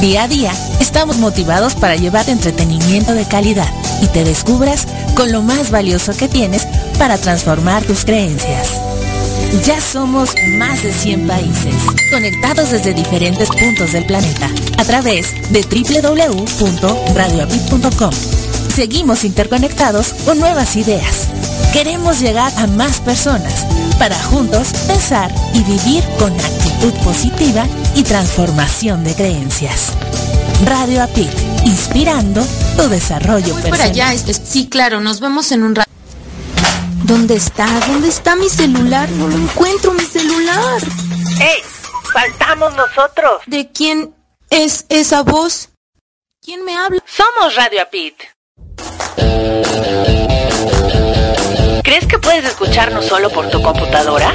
Día a día, estamos motivados para llevar entretenimiento de calidad y te descubras con lo más valioso que tienes para transformar tus creencias. Ya somos más de 100 países, conectados desde diferentes puntos del planeta, a través de www.radioapit.com. Seguimos interconectados con nuevas ideas. Queremos llegar a más personas para juntos pensar y vivir con actitud positiva y transformación de creencias. Radio Apit, inspirando tu desarrollo personal. Por allá, sí, claro, nos vemos en un rato. ¿Dónde está? ¿Dónde está mi celular? No lo encuentro, mi celular. ¡Ey! ¡Faltamos nosotros! ¿De quién es esa voz? ¿Quién me habla? Somos Radio Apit. ¿Crees que puedes escucharnos solo por tu computadora?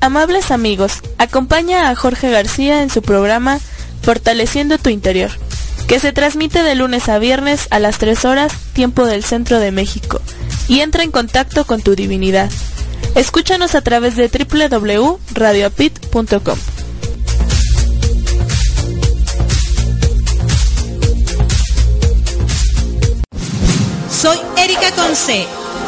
Amables amigos, acompaña a Jorge García en su programa Fortaleciendo tu Interior, que se transmite de lunes a viernes a las 3 horas, tiempo del centro de México, y entra en contacto con tu divinidad. Escúchanos a través de www.radioapit.com. Soy Erika Conce.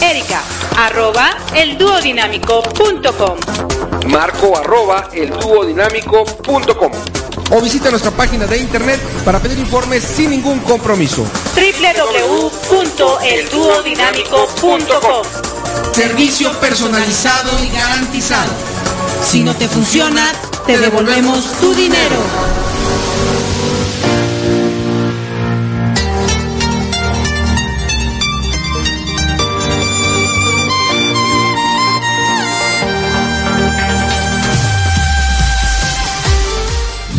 Erika, arroba elduodinámico.com. Marco, arroba elduodinámico.com. O visita nuestra página de internet para pedir informes sin ningún compromiso. www.elduodinámico.com. Servicio personalizado y garantizado. Si no te funciona, te devolvemos tu dinero.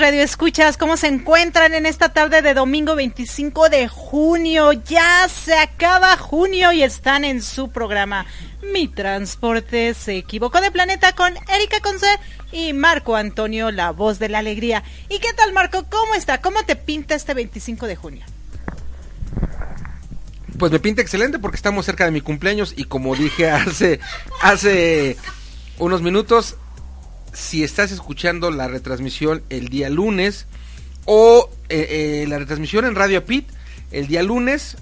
Radio Escuchas? ¿Cómo se encuentran en esta tarde de domingo 25 de junio? Ya se acaba junio y están en su programa Mi Transporte se equivocó de planeta con Erika Conce y Marco Antonio, la voz de la alegría. ¿Y qué tal Marco? ¿Cómo está? ¿Cómo te pinta este 25 de junio? Pues me pinta excelente porque estamos cerca de mi cumpleaños y como dije hace hace unos minutos, si estás escuchando la retransmisión el día lunes o eh, eh, la retransmisión en Radio Pit el día lunes,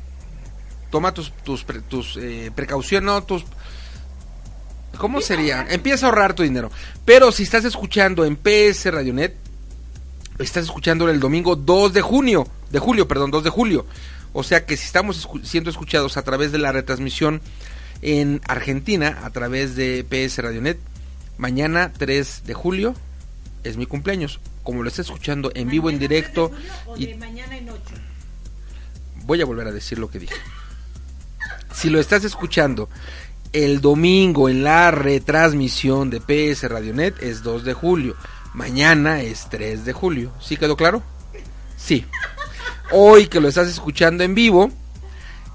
toma tus, tus, tus eh, precauciones, no, tus... ¿Cómo sería? Empieza a ahorrar tu dinero. Pero si estás escuchando en PS Radionet, estás escuchando el domingo 2 de junio, de julio, perdón, 2 de julio. O sea que si estamos siendo escuchados a través de la retransmisión en Argentina, a través de PS Radionet, Mañana 3 de julio es mi cumpleaños. Como lo está escuchando en vivo, en directo. y... mañana en 8? Voy a volver a decir lo que dije. Si lo estás escuchando el domingo en la retransmisión de PS Radionet es 2 de julio. Mañana es 3 de julio. ¿Sí quedó claro? Sí. Hoy que lo estás escuchando en vivo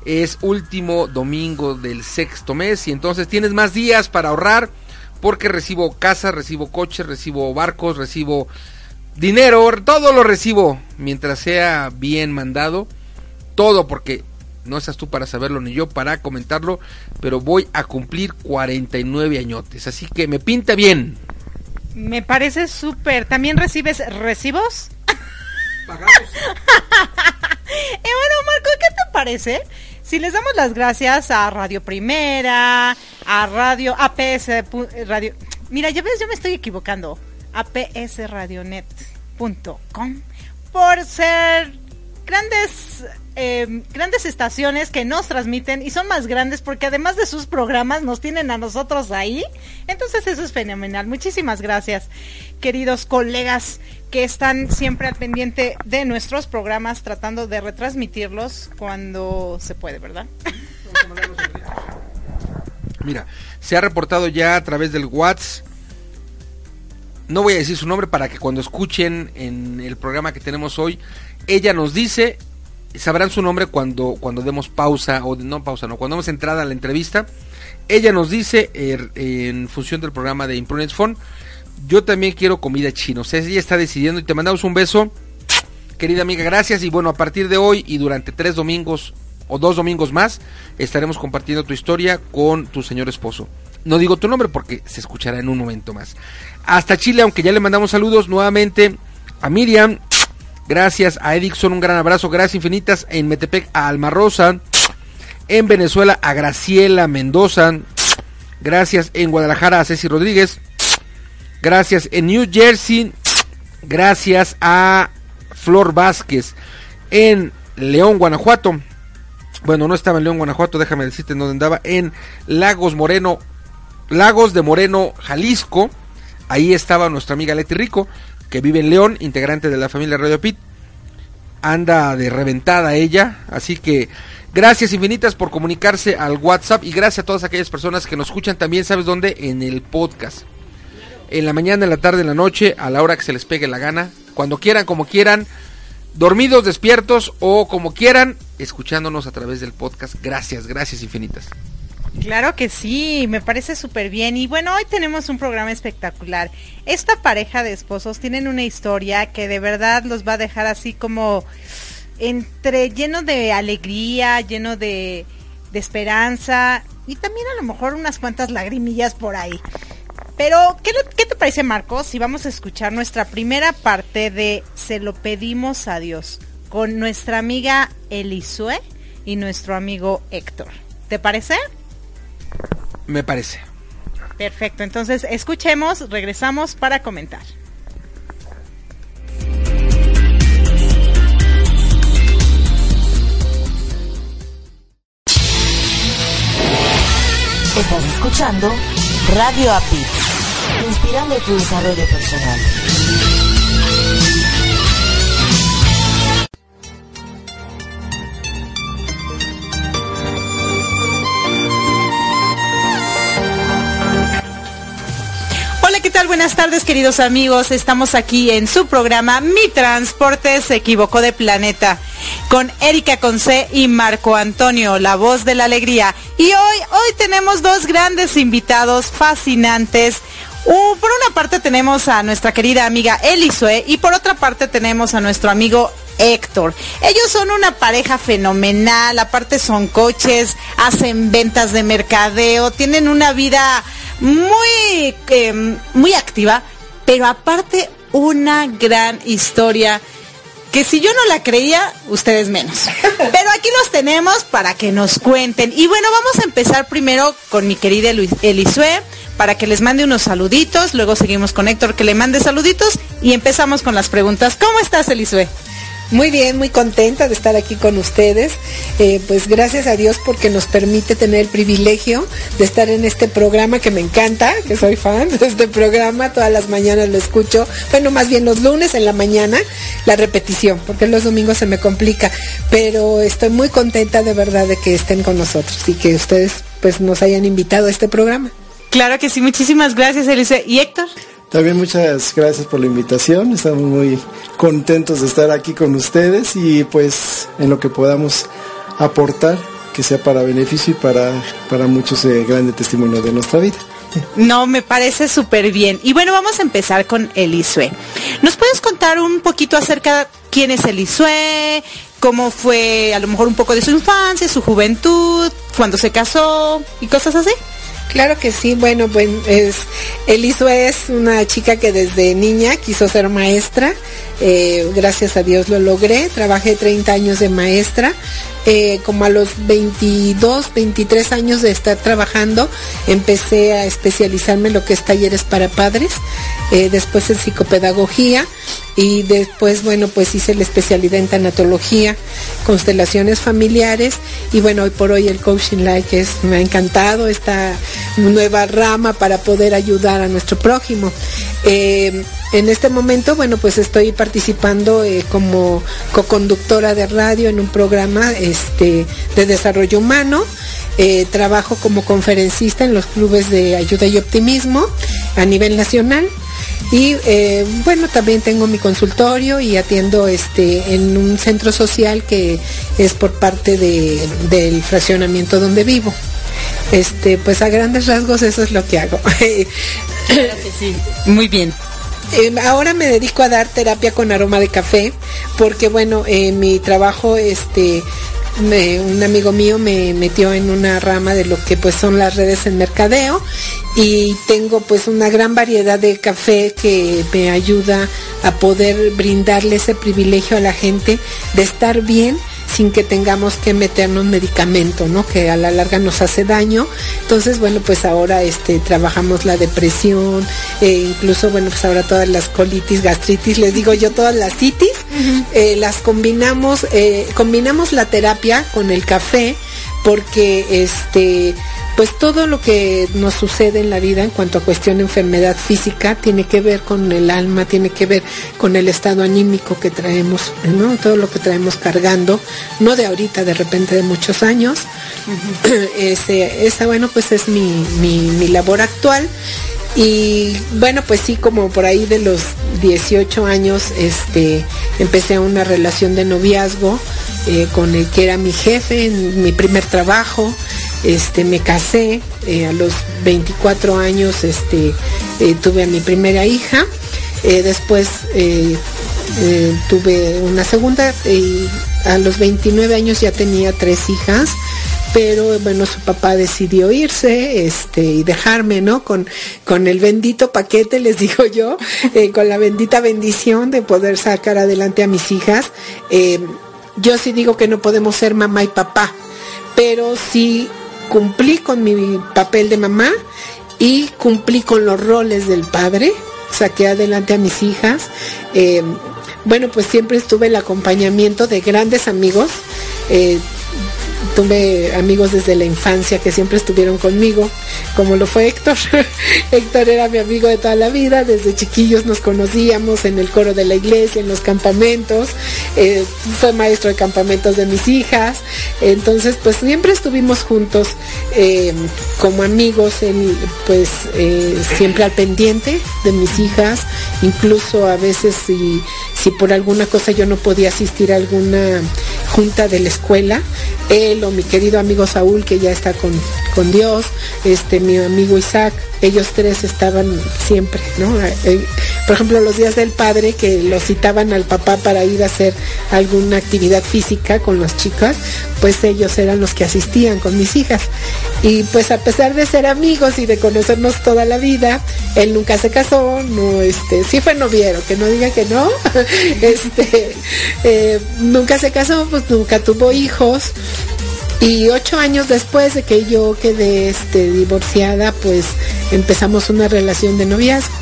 es último domingo del sexto mes y entonces tienes más días para ahorrar porque recibo casa, recibo coche, recibo barcos, recibo dinero, todo lo recibo mientras sea bien mandado, todo porque no estás tú para saberlo ni yo para comentarlo, pero voy a cumplir 49 añotes, así que me pinta bien. Me parece súper. ¿También recibes recibos? Pagados. eh, bueno, Marco, ¿qué te parece? Si les damos las gracias a Radio Primera, a Radio APS Radio. Mira, ya ves, yo me estoy equivocando. apsradionet.com por ser grandes eh, grandes estaciones que nos transmiten y son más grandes porque además de sus programas nos tienen a nosotros ahí. Entonces eso es fenomenal. Muchísimas gracias, queridos colegas que están siempre al pendiente de nuestros programas tratando de retransmitirlos cuando se puede, ¿verdad? Mira, se ha reportado ya a través del WhatsApp. No voy a decir su nombre para que cuando escuchen en el programa que tenemos hoy, ella nos dice sabrán su nombre cuando, cuando demos pausa, o no pausa, no, cuando demos entrada a la entrevista. Ella nos dice, er, en función del programa de Imprudence Phone, yo también quiero comida china. O sea, ella está decidiendo y te mandamos un beso, querida amiga, gracias. Y bueno, a partir de hoy y durante tres domingos o dos domingos más, estaremos compartiendo tu historia con tu señor esposo. No digo tu nombre porque se escuchará en un momento más. Hasta Chile, aunque ya le mandamos saludos nuevamente a Miriam, Gracias a Edixon, un gran abrazo. Gracias infinitas en Metepec a Alma Rosa. En Venezuela a Graciela Mendoza. Gracias en Guadalajara a Ceci Rodríguez. Gracias en New Jersey. Gracias a Flor Vázquez. En León, Guanajuato. Bueno, no estaba en León, Guanajuato, déjame decirte en dónde andaba. En Lagos Moreno, Lagos de Moreno, Jalisco. Ahí estaba nuestra amiga Leti Rico que vive en León, integrante de la familia Radio Pit. Anda de reventada ella, así que gracias infinitas por comunicarse al WhatsApp y gracias a todas aquellas personas que nos escuchan también, ¿sabes dónde? En el podcast. En la mañana, en la tarde, en la noche, a la hora que se les pegue la gana, cuando quieran, como quieran, dormidos, despiertos o como quieran, escuchándonos a través del podcast. Gracias, gracias infinitas. Claro que sí, me parece súper bien. Y bueno, hoy tenemos un programa espectacular. Esta pareja de esposos tienen una historia que de verdad los va a dejar así como entre lleno de alegría, lleno de, esperanza y también a lo mejor unas cuantas lagrimillas por ahí. Pero, ¿qué, ¿qué, te parece, Marcos? Si vamos a escuchar nuestra primera parte de Se lo pedimos a Dios con nuestra amiga Elisue y nuestro amigo Héctor. ¿Te parece? Me parece. Perfecto, entonces escuchemos, regresamos para comentar. Estás escuchando Radio API, inspirando tu desarrollo personal. Buenas tardes, queridos amigos. Estamos aquí en su programa Mi Transporte se equivocó de planeta con Erika Conce y Marco Antonio, la voz de la alegría. Y hoy, hoy tenemos dos grandes invitados fascinantes. Por una parte tenemos a nuestra querida amiga Elisue y por otra parte tenemos a nuestro amigo Héctor. Ellos son una pareja fenomenal, aparte son coches, hacen ventas de mercadeo, tienen una vida muy, em, muy activa, pero aparte una gran historia que si yo no la creía, ustedes menos. Pero aquí los tenemos para que nos cuenten. Y bueno, vamos a empezar primero con mi querida Elisue para que les mande unos saluditos. Luego seguimos con Héctor que le mande saluditos y empezamos con las preguntas. ¿Cómo estás, Elisue? Muy bien, muy contenta de estar aquí con ustedes. Eh, pues gracias a Dios porque nos permite tener el privilegio de estar en este programa que me encanta, que soy fan de este programa. Todas las mañanas lo escucho. Bueno, más bien los lunes en la mañana, la repetición, porque los domingos se me complica. Pero estoy muy contenta de verdad de que estén con nosotros y que ustedes pues nos hayan invitado a este programa. Claro que sí, muchísimas gracias, Elise. ¿Y Héctor? También muchas gracias por la invitación. Estamos muy contentos de estar aquí con ustedes y pues en lo que podamos aportar, que sea para beneficio y para, para muchos eh, grandes testimonios de nuestra vida. No, me parece súper bien. Y bueno, vamos a empezar con Elisue. ¿Nos puedes contar un poquito acerca de quién es Elisue? ¿Cómo fue a lo mejor un poco de su infancia, su juventud, cuando se casó y cosas así? Claro que sí, bueno, pues es, es una chica que desde niña quiso ser maestra, eh, gracias a Dios lo logré, trabajé 30 años de maestra, eh, como a los 22, 23 años de estar trabajando, empecé a especializarme en lo que es talleres para padres, eh, después en psicopedagogía y después, bueno, pues hice la especialidad en tanatología, constelaciones familiares y bueno, hoy por hoy el coaching like es, me ha encantado esta nueva rama para poder ayudar a nuestro prójimo. En este momento, bueno, pues estoy participando como co-conductora de radio en un programa este, de desarrollo humano. Eh, trabajo como conferencista en los clubes de ayuda y optimismo a nivel nacional. Y eh, bueno, también tengo mi consultorio y atiendo este en un centro social que es por parte del fraccionamiento donde vivo. Este, pues a grandes rasgos eso es lo que hago. Muy bien. Eh, ahora me dedico a dar terapia con aroma de café porque bueno, en mi trabajo este un amigo mío me metió en una rama de lo que pues son las redes en mercadeo y tengo pues una gran variedad de café que me ayuda a poder brindarle ese privilegio a la gente de estar bien sin que tengamos que meternos medicamento, ¿no? Que a la larga nos hace daño. Entonces, bueno, pues ahora este, trabajamos la depresión, e incluso, bueno, pues ahora todas las colitis, gastritis, les digo yo, todas las citis, eh, las combinamos, eh, combinamos la terapia con el café porque este pues todo lo que nos sucede en la vida en cuanto a cuestión de enfermedad física tiene que ver con el alma, tiene que ver con el estado anímico que traemos, ¿no? Todo lo que traemos cargando, no de ahorita, de repente de muchos años. esa, bueno, pues es mi, mi labor actual. Y bueno, pues sí, como por ahí de los 18 años, este, empecé una relación de noviazgo eh, con el que era mi jefe en mi primer trabajo. Este, me casé eh, a los 24 años, este, eh, tuve a mi primera hija. después tuve una segunda y a los 29 años ya tenía tres hijas pero bueno, su papá decidió irse este, y dejarme, ¿no? Con, con el bendito paquete, les digo yo, eh, con la bendita bendición de poder sacar adelante a mis hijas. Eh, yo sí digo que no podemos ser mamá y papá, pero sí cumplí con mi papel de mamá y cumplí con los roles del padre, saqué adelante a mis hijas. Eh, bueno, pues siempre estuve el acompañamiento de grandes amigos tuve amigos desde la infancia que siempre estuvieron conmigo, como lo fue Héctor. Héctor era mi amigo de toda la vida, desde chiquillos nos conocíamos en el coro de la iglesia, en los campamentos, eh, fue maestro de campamentos de mis hijas, entonces pues siempre estuvimos juntos eh, como amigos, él pues eh, siempre al pendiente de mis hijas, incluso a veces si, si por alguna cosa yo no podía asistir a alguna junta de la escuela, él o mi querido amigo Saúl, que ya está con, con Dios, este, mi amigo Isaac, ellos tres estaban siempre, ¿no? Eh, por ejemplo, los días del padre que lo citaban al papá para ir a hacer alguna actividad física con las chicas, pues ellos eran los que asistían con mis hijas. Y pues a pesar de ser amigos y de conocernos toda la vida, él nunca se casó, no, este, sí fue noviero, que no diga que no, este, eh, nunca se casó, pues nunca tuvo hijos. Y ocho años después de que yo quedé este, divorciada, pues empezamos una relación de noviazgo.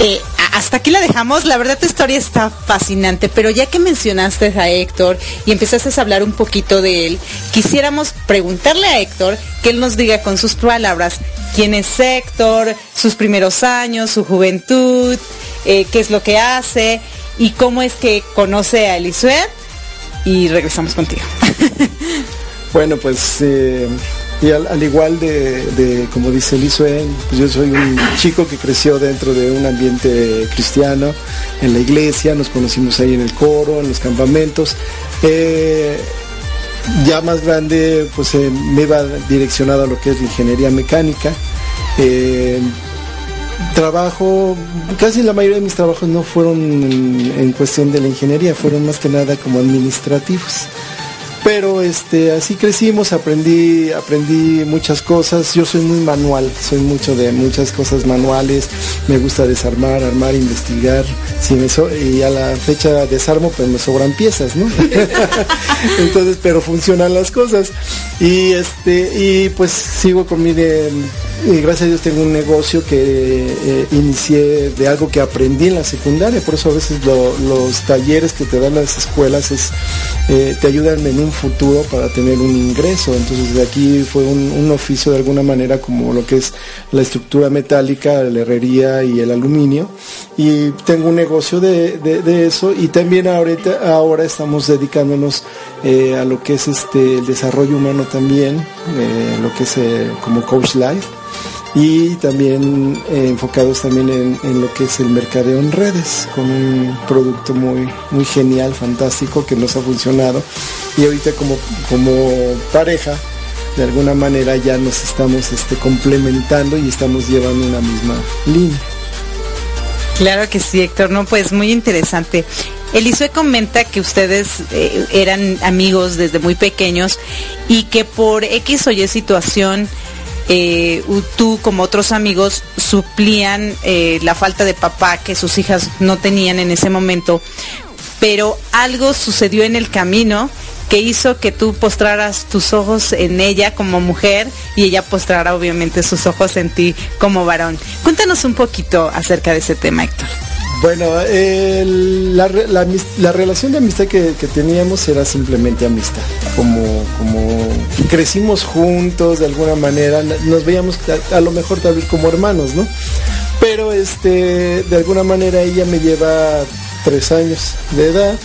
Eh, hasta aquí la dejamos. La verdad tu historia está fascinante, pero ya que mencionaste a Héctor y empezaste a hablar un poquito de él, quisiéramos preguntarle a Héctor que él nos diga con sus palabras quién es Héctor, sus primeros años, su juventud, eh, qué es lo que hace y cómo es que conoce a Elisuet. Y regresamos contigo. Bueno, pues eh, y al, igual de, como dice Elisue, pues yo soy un chico que creció dentro de un ambiente cristiano, en la iglesia, nos conocimos ahí en el coro, en los campamentos. Eh, ya más grande, pues eh, me iba direccionado a lo que es la ingeniería mecánica. trabajo, casi la mayoría de mis trabajos no fueron en cuestión de la ingeniería, fueron más que nada como administrativos pero este así crecimos aprendí aprendí muchas cosas. Yo soy muy manual soy mucho de muchas cosas manuales. Me gusta desarmar armar investigar si me y a la fecha desarmo pues me sobran piezas no entonces pero funcionan las cosas. Y este y pues sigo con mi de y gracias a Dios tengo un negocio que eh, inicié de algo que aprendí en la secundaria, por eso a veces los talleres que te dan las escuelas es, eh, te ayudan en un futuro para tener un ingreso. Entonces de aquí fue un, oficio de alguna manera como lo que es la estructura metálica, la herrería y el aluminio. Y tengo un negocio de, eso y también ahorita, ahora estamos dedicándonos eh, a lo que es este, el desarrollo humano también, lo que es como Coach Life y también eh, enfocados también en, lo que es el mercadeo en redes, con un producto muy, muy genial, fantástico, que nos ha funcionado. Y ahorita como, como pareja, de alguna manera ya nos estamos este, complementando y estamos llevando una misma línea. Claro que sí, Héctor, no, pues muy interesante. Elisue comenta que ustedes eh, eran amigos desde muy pequeños y que por X o Y situación eh, tú como otros amigos suplían eh, la falta de papá que sus hijas no tenían en ese momento, pero algo sucedió en el camino que hizo que tú postraras tus ojos en ella como mujer y ella postrara obviamente sus ojos en ti como varón. Cuéntanos un poquito acerca de ese tema, Héctor. Bueno, la, relación de amistad que, teníamos era simplemente amistad. Como, como crecimos juntos de alguna manera, nos veíamos a, lo mejor tal vez como hermanos, ¿no? Pero este, de alguna manera ella me lleva tres años de edad.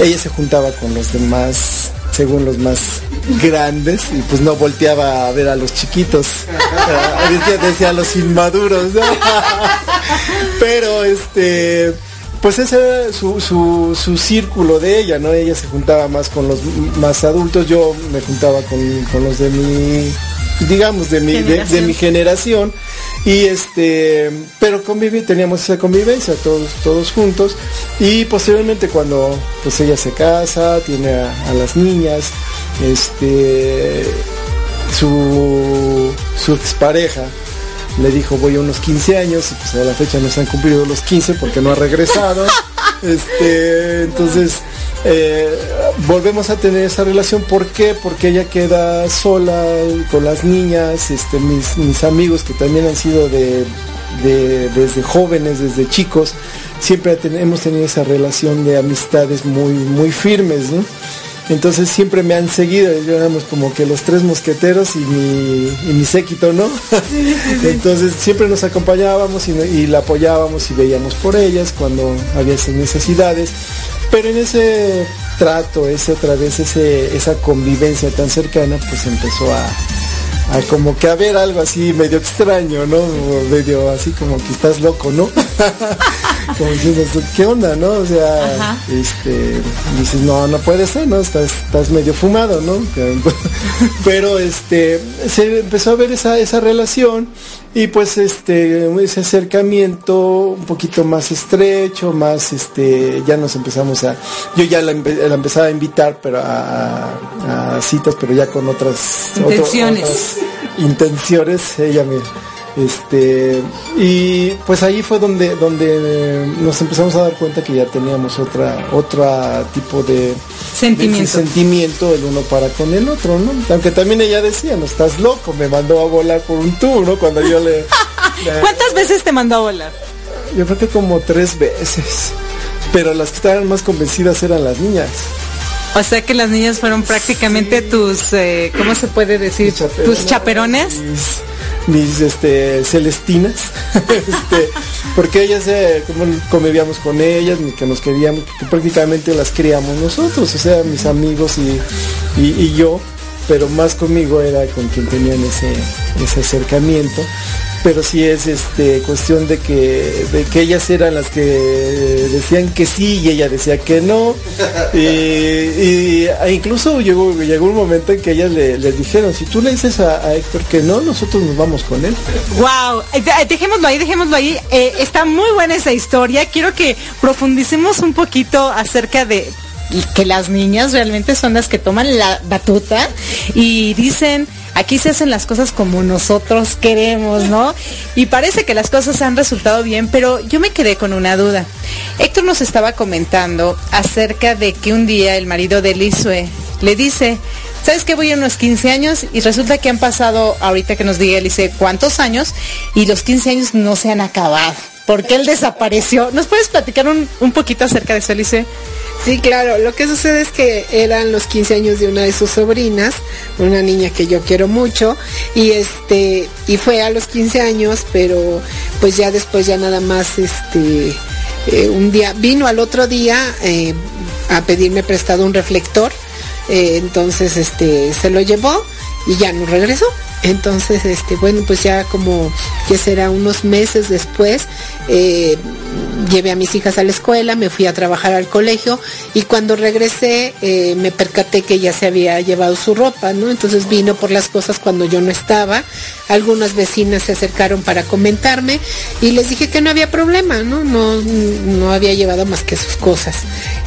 Ella se juntaba con los demás según los más grandes y pues no volteaba a ver a los chiquitos decía, decía, a los inmaduros ¿no? pero este pues ese era su, su, círculo de ella, ¿no? Ella se juntaba más con los más adultos, yo me juntaba con, los de mi, digamos, de mi, de, mi generación. Y este, pero conviví, teníamos esa convivencia todos, todos juntos. Y posteriormente cuando pues ella se casa, tiene a, las niñas, este su, su expareja le dijo voy a unos 15 años y pues a la fecha no se han cumplido los 15 porque no ha regresado. este, entonces eh, volvemos a tener esa relación. ¿Por qué? Porque ella queda sola con las niñas, este, mis, mis amigos que también han sido de, desde jóvenes, desde chicos, siempre hemos tenido esa relación de amistades muy, muy firmes, Entonces siempre me han seguido, yo éramos como que los tres mosqueteros y mi, y mi séquito, ¿no? Entonces siempre nos acompañábamos y, la apoyábamos y veíamos por ellas cuando había esas necesidades. Pero en ese trato, ese otra vez, ese, esa convivencia tan cercana, pues empezó a, como que a ver algo así medio extraño, ¿no? Medio así como que estás loco, ¿no? como diciendo, ¿qué onda, no? O sea, este, dices, no, no puede ser, ¿no? Estás, estás medio fumado, ¿no? Pero este, se empezó a ver esa, esa relación y pues este, ese acercamiento un poquito más estrecho, más este, ya nos empezamos a, yo ya la, empezaba a invitar, pero a, citas, pero ya con otras intenciones. intenciones, ella me este, y pues ahí fue donde, donde nos empezamos a dar cuenta que ya teníamos otra, otra tipo de sentimiento. sentimiento el uno para con el otro, ¿no? Aunque también ella decía, no estás loco, me mandó a volar por un tour, ¿no? Cuando yo le. ¿Cuántas veces te mandó a volar? Yo creo que como tres veces. Pero las que estaban más convencidas eran las niñas. O sea que las niñas fueron prácticamente tus, eh, ¿cómo se puede decir? Tus chaperones mis este, celestinas, este, porque ellas, eh, como convivíamos con ellas, que nos queríamos, que prácticamente las criamos nosotros, o sea, mis amigos y, y yo, pero más conmigo era con quien tenían ese, ese acercamiento. Pero sí es este cuestión de que de que ellas eran las que decían que sí y ella decía que no. E incluso llegó llegó un momento en que ellas le, dijeron si tú le dices a, Héctor que no nosotros nos vamos con él wow eh, dejémoslo ahí dejémoslo ahí. Eh, está muy buena esa historia. Quiero que profundicemos un poquito acerca de que las niñas realmente son las que toman la batuta y dicen aquí se hacen las cosas como nosotros queremos, ¿no? Y parece que las cosas han resultado bien, pero yo me quedé con una duda. Héctor nos estaba comentando acerca de que un día el marido de Lisue le dice, ¿sabes qué? Voy a unos 15 años y resulta que han pasado, ahorita que nos diga Elise, cuántos años y los 15 años no se han acabado. Porque él desapareció. ¿Nos puedes platicar un, un poquito acerca de eso, Elise? Sí, claro. Lo que sucede es que eran los 15 años de una de sus sobrinas, una niña que yo quiero mucho, y este, y fue a los 15 años, pero pues ya después ya nada más, este, eh, un día, vino al otro día eh, a pedirme prestado un reflector, eh, entonces este, se lo llevó y ya no regresó. Entonces, este, bueno, pues ya como que será unos meses después, eh, llevé a mis hijas a la escuela, me fui a trabajar al colegio y cuando regresé eh, me percaté que ya se había llevado su ropa, ¿no? Entonces vino por las cosas cuando yo no estaba. Algunas vecinas se acercaron para comentarme y les dije que no había problema, ¿no? No, no había llevado más que sus cosas.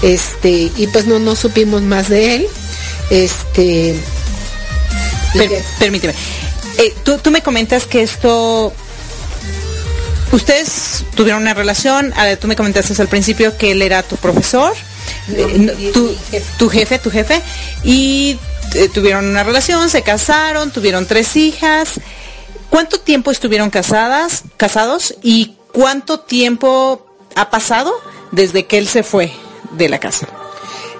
Este, y pues no, no supimos más de él. Este, permíteme. Eh, tú, tú me comentas que esto Ustedes tuvieron una relación, tú me comentaste al principio que él era tu profesor, eh, tu, jefe, tu jefe, y eh, tuvieron una relación, se casaron, tuvieron tres hijas. ¿Cuánto tiempo estuvieron casadas, casados y cuánto tiempo ha pasado desde que él se fue de la casa?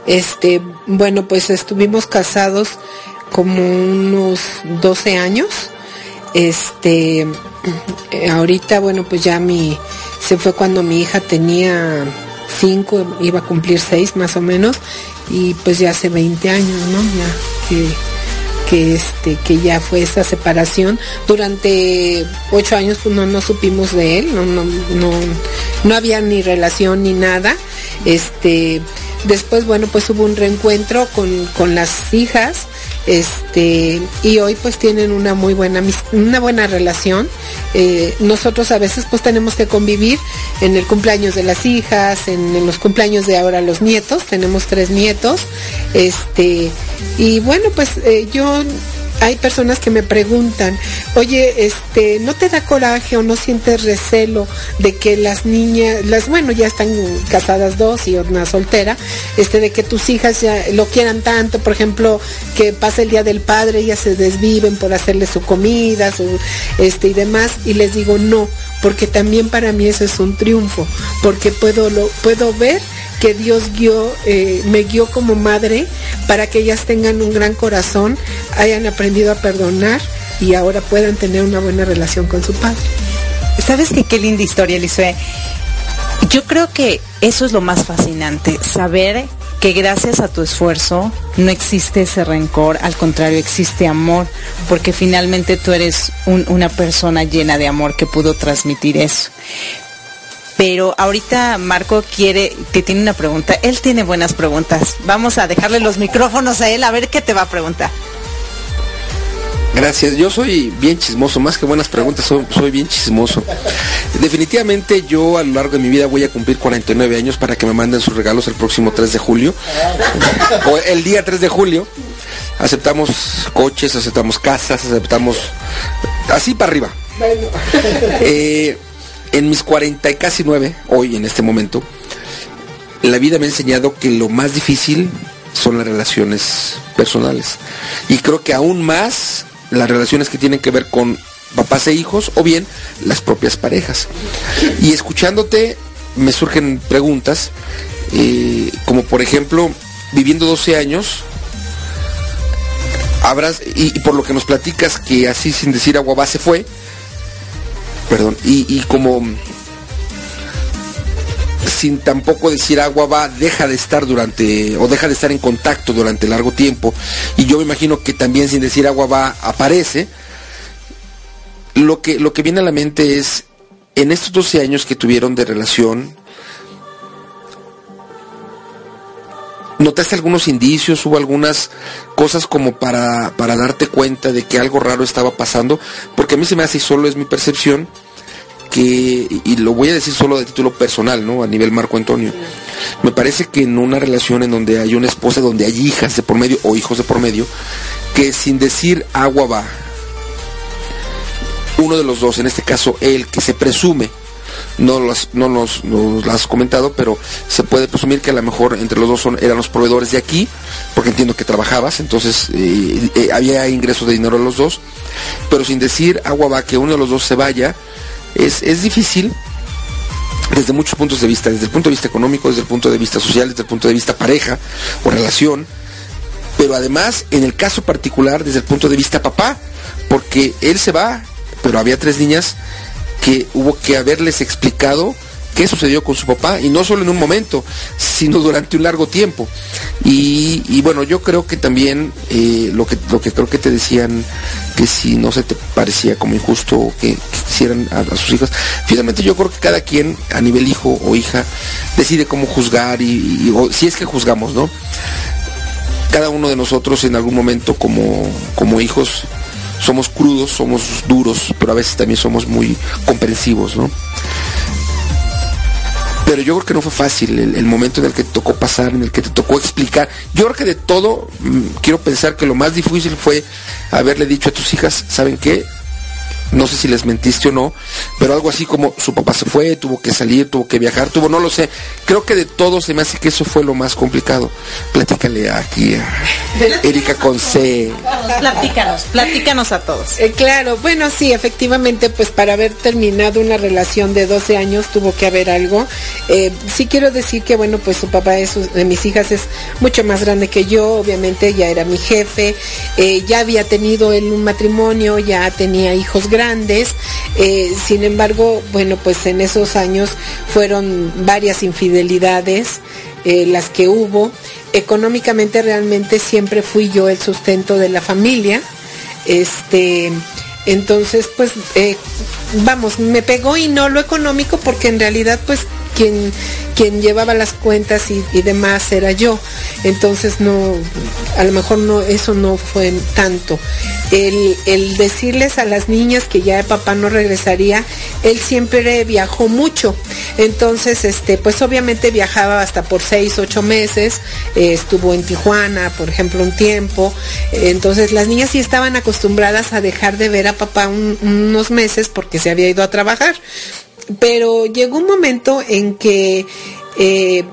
Este, bueno, pues estuvimos casados como unos 12 años. Este, eh, ahorita, bueno, pues ya mi, se fue cuando mi hija tenía 5, iba a cumplir 6 más o menos, y pues ya hace 20 años, ¿no? Ya que, que este, que ya fue esa separación. Durante 8 años pues no, no supimos de él, no, no, no, no había ni relación ni nada. Este, después, bueno, pues hubo un reencuentro con, con las hijas este y hoy pues tienen una muy buena una buena relación. Eh, nosotros a veces pues tenemos que convivir en el cumpleaños de las hijas en, los cumpleaños de ahora los nietos. Tenemos tres nietos este y bueno pues eh, yo hay personas que me preguntan, oye, este, ¿no te da coraje o no sientes recelo de que las niñas, las, bueno, ya están casadas dos y una soltera, este, de que tus hijas ya lo quieran tanto, por ejemplo, que pasa el día del padre, ellas se desviven por hacerle su comida, su, este, y demás, y les digo no, porque también para mí eso es un triunfo, porque puedo, lo, puedo ver que Dios guió, eh, me guió como madre para que ellas tengan un gran corazón, hayan aprendido a perdonar y ahora puedan tener una buena relación con su padre. ¿Sabes qué, qué linda historia, Elisue? Yo creo que eso es lo más fascinante, saber que gracias a tu esfuerzo no existe ese rencor, al contrario, existe amor, porque finalmente tú eres una persona llena de amor que pudo transmitir eso. Pero ahorita Marco quiere, te tiene una pregunta. Él tiene buenas preguntas. Vamos a dejarle los micrófonos a él a ver qué te va a preguntar. Gracias, yo soy bien chismoso, más que buenas preguntas, soy, bien chismoso. Definitivamente yo a lo largo de mi vida voy a cumplir 49 años para que me manden sus regalos el próximo 3 de julio, o el día 3 de julio. Aceptamos coches, aceptamos casas, aceptamos así para arriba. Eh, en mis 40 y casi 9, hoy en este momento, la vida me ha enseñado que lo más difícil son las relaciones personales. Y creo que aún más las relaciones que tienen que ver con papás e hijos o bien las propias parejas. Y escuchándote me surgen preguntas, eh, como por ejemplo, viviendo 12 años, habrás, y, por lo que nos platicas que así sin decir agua va se fue, perdón, y, y como sin tampoco decir agua va, deja de estar durante, o deja de estar en contacto durante largo tiempo, y yo me imagino que también sin decir agua va aparece, lo que, lo que viene a la mente es, en estos 12 años que tuvieron de relación, ¿Notaste algunos indicios, hubo algunas cosas como para, para darte cuenta de que algo raro estaba pasando? Porque a mí se me hace, y solo es mi percepción, que, y lo voy a decir solo de título personal, ¿no? A nivel Marco Antonio. Me parece que en una relación en donde hay una esposa, donde hay hijas de por medio o hijos de por medio, que sin decir agua va, uno de los dos, en este caso él, que se presume, no, las, no nos, lo has comentado, pero se puede presumir que a lo mejor entre los dos eran los proveedores de aquí, porque entiendo que trabajabas, entonces eh, eh, había ingresos de dinero a los dos, pero sin decir agua va, que uno de los dos se vaya, es, difícil desde muchos puntos de vista, desde el punto de vista económico, desde el punto de vista social, desde el punto de vista pareja o relación, pero además en el caso particular desde el punto de vista papá, porque él se va, pero había tres niñas que hubo que haberles explicado qué sucedió con su papá, y no solo en un momento, sino durante un largo tiempo. Y, bueno, yo creo que también eh, lo, que, lo que creo que te decían, que si no se te parecía como injusto que, quisieran a, sus hijas, finalmente yo creo que cada quien a nivel hijo o hija decide cómo juzgar y, si es que juzgamos, ¿no? Cada uno de nosotros en algún momento como, como hijos somos crudos, somos duros, pero a veces también somos muy comprensivos, ¿no? Pero yo creo que no fue fácil el, momento en el que te tocó pasar, en el que te tocó explicar. Yo creo que de todo, mm, quiero pensar que lo más difícil fue haberle dicho a tus hijas, ¿saben qué? No sé si les mentiste o no, pero algo así como su papá se fue, tuvo que salir, tuvo que viajar, tuvo, no lo sé. Creo que de todo se me hace que eso fue lo más complicado. Platícale aquí a Erika Conce. Platícanos, platícanos a todos. Eh, claro, bueno, sí, efectivamente, pues para haber terminado una relación de 12 años tuvo que haber algo. Eh, sí quiero decir que, bueno, pues su papá de mis hijas es mucho más grande que yo, obviamente ya era mi jefe, eh, ya había tenido él un matrimonio, ya tenía hijos grandes grandes, eh, sin embargo, bueno, pues en esos años fueron varias infidelidades eh, las que hubo. Económicamente realmente siempre fui yo el sustento de la familia. Este, entonces, pues, eh, vamos, me pegó y no lo económico porque en realidad, pues, quien, llevaba las cuentas y, demás era yo. Entonces no, a lo mejor no, eso no fue tanto. El, el decirles a las niñas que ya papá no regresaría, él siempre viajó mucho. Entonces, este, pues obviamente viajaba hasta por seis, ocho meses, estuvo en Tijuana, por ejemplo, un tiempo. Entonces las niñas sí estaban acostumbradas a dejar de ver a papá unos meses porque se había ido a trabajar pero llegó un momento en que eh,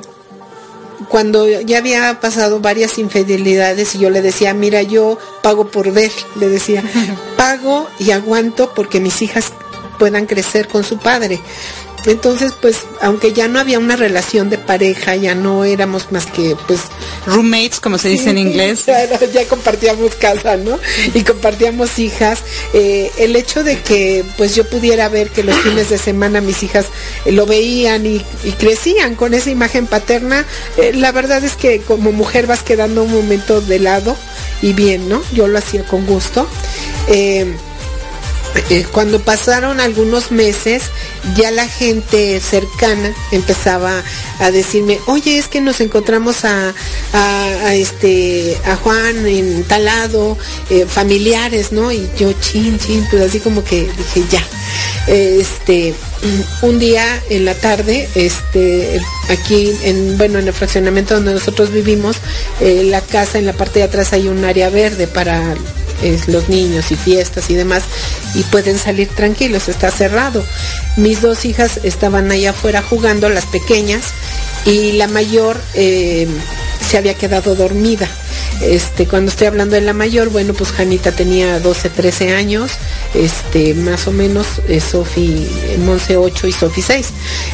cuando ya había pasado varias infidelidades y yo le decía, mira, yo pago por ver, le decía, pago y aguanto porque mis hijas puedan crecer con su padre. Entonces, pues, aunque ya no había una relación de pareja, ya no éramos más que, pues, roommates, como se dice en inglés. ya compartíamos casa, ¿no? Y compartíamos hijas. Eh, el hecho de que, pues, yo pudiera ver que los fines de semana mis hijas eh, lo veían y, crecían con esa imagen paterna, eh, la verdad es que como mujer vas quedando un momento de lado y bien, ¿no? Yo lo hacía con gusto. Eh, cuando pasaron algunos meses, ya la gente cercana empezaba a decirme, oye, es que nos encontramos a, este a Juan en talado, eh, familiares, ¿no? Y yo chin, chin, pues así como que dije ya. Este, un día en la tarde, este, aquí en, bueno, en el fraccionamiento donde nosotros vivimos, eh, la casa en la parte de atrás hay un área verde para los niños y fiestas y demás, y pueden salir tranquilos, está cerrado. Mis dos hijas estaban allá afuera jugando, las pequeñas, y la mayor eh, se había quedado dormida. Este, cuando estoy hablando de la mayor, bueno, pues Janita tenía 12, 13 años, este, más o menos, eh, Sofi, Monse 8 y Sofi 6.